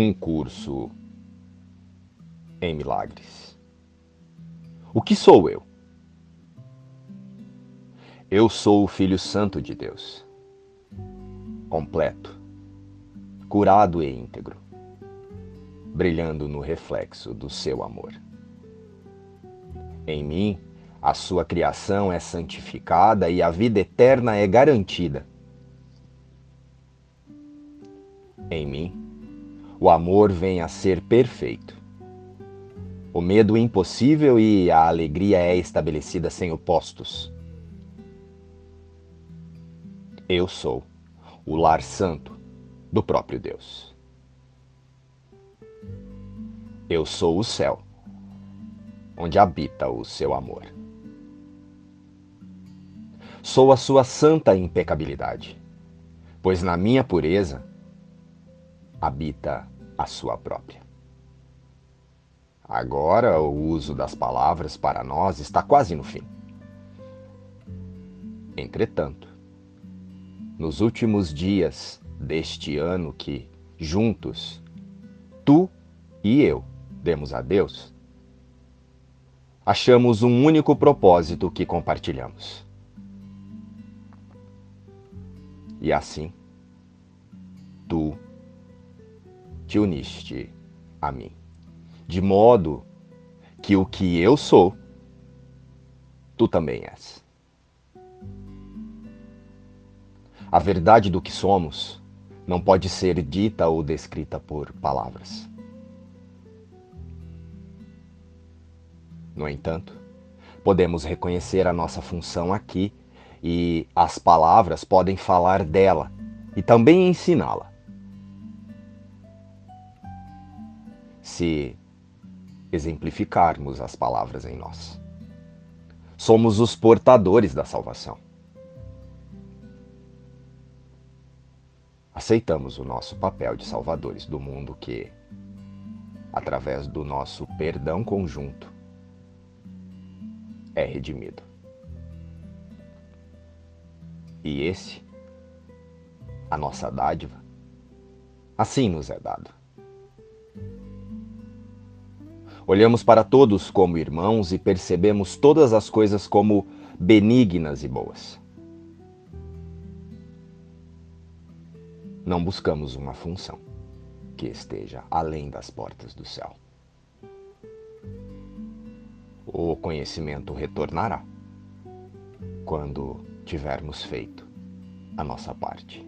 um curso em milagres. O que sou eu? Eu sou o Filho Santo de Deus, completo, curado e íntegro, brilhando no reflexo do seu amor. Em mim, a sua criação é santificada e a vida eterna é garantida. Em mim, o amor vem a ser perfeito. O medo impossível e a alegria é estabelecida sem opostos. Eu sou o lar santo do próprio Deus. Eu sou o céu, onde habita o seu amor. Sou a sua santa impecabilidade, pois na minha pureza habita a sua própria. Agora, o uso das palavras para nós está quase no fim. Entretanto, nos últimos dias deste ano que, juntos, tu e eu demos a Deus, achamos um único propósito que compartilhamos. E assim, te uniste a mim, de modo que o que eu sou, tu também és. A verdade do que somos não pode ser dita ou descrita por palavras. No entanto, podemos reconhecer a nossa função aqui e as palavras podem falar dela e também ensiná-la. Se exemplificarmos as palavras em nós. Somos os portadores da salvação. Aceitamos o nosso papel de salvadores do mundo que, através do nosso perdão conjunto, é redimido. E esse, a nossa dádiva, assim nos é dado. Olhamos para todos como irmãos e percebemos todas as coisas como benignas e boas. Não buscamos uma função que esteja além das portas do céu. O conhecimento retornará quando tivermos feito a nossa parte.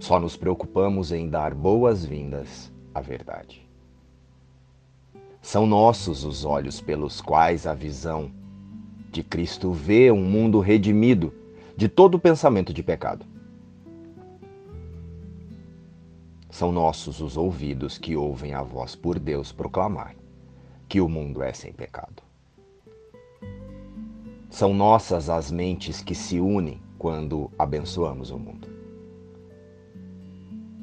Só nos preocupamos em dar boas-vindas a verdade. São nossos os olhos pelos quais a visão de Cristo vê um mundo redimido de todo pensamento de pecado. São nossos os ouvidos que ouvem a voz por Deus proclamar que o mundo é sem pecado. São nossas as mentes que se unem quando abençoamos o mundo.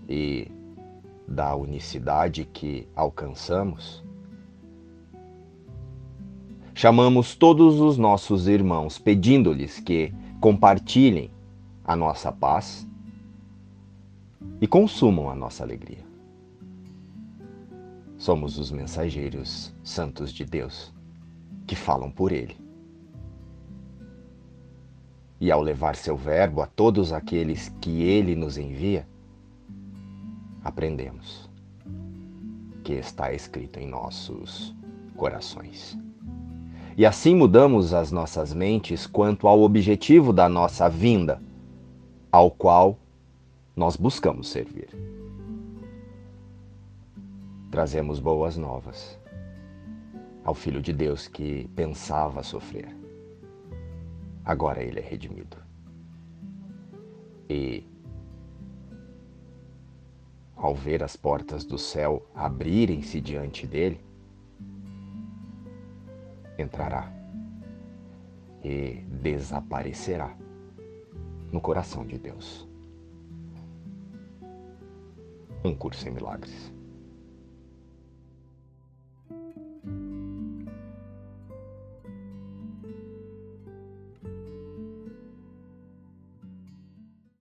E da unicidade que alcançamos, chamamos todos os nossos irmãos pedindo-lhes que compartilhem a nossa paz e consumam a nossa alegria. Somos os mensageiros santos de Deus que falam por Ele. E ao levar seu verbo a todos aqueles que Ele nos envia, aprendemos que está escrito em nossos corações. E assim mudamos as nossas mentes quanto ao objetivo da nossa vinda, ao qual nós buscamos servir. Trazemos boas novas ao Filho de Deus que pensava sofrer. Agora ele é redimido. E ao ver as portas do céu abrirem-se diante dele, entrará e desaparecerá no coração de Deus. Um curso em milagres.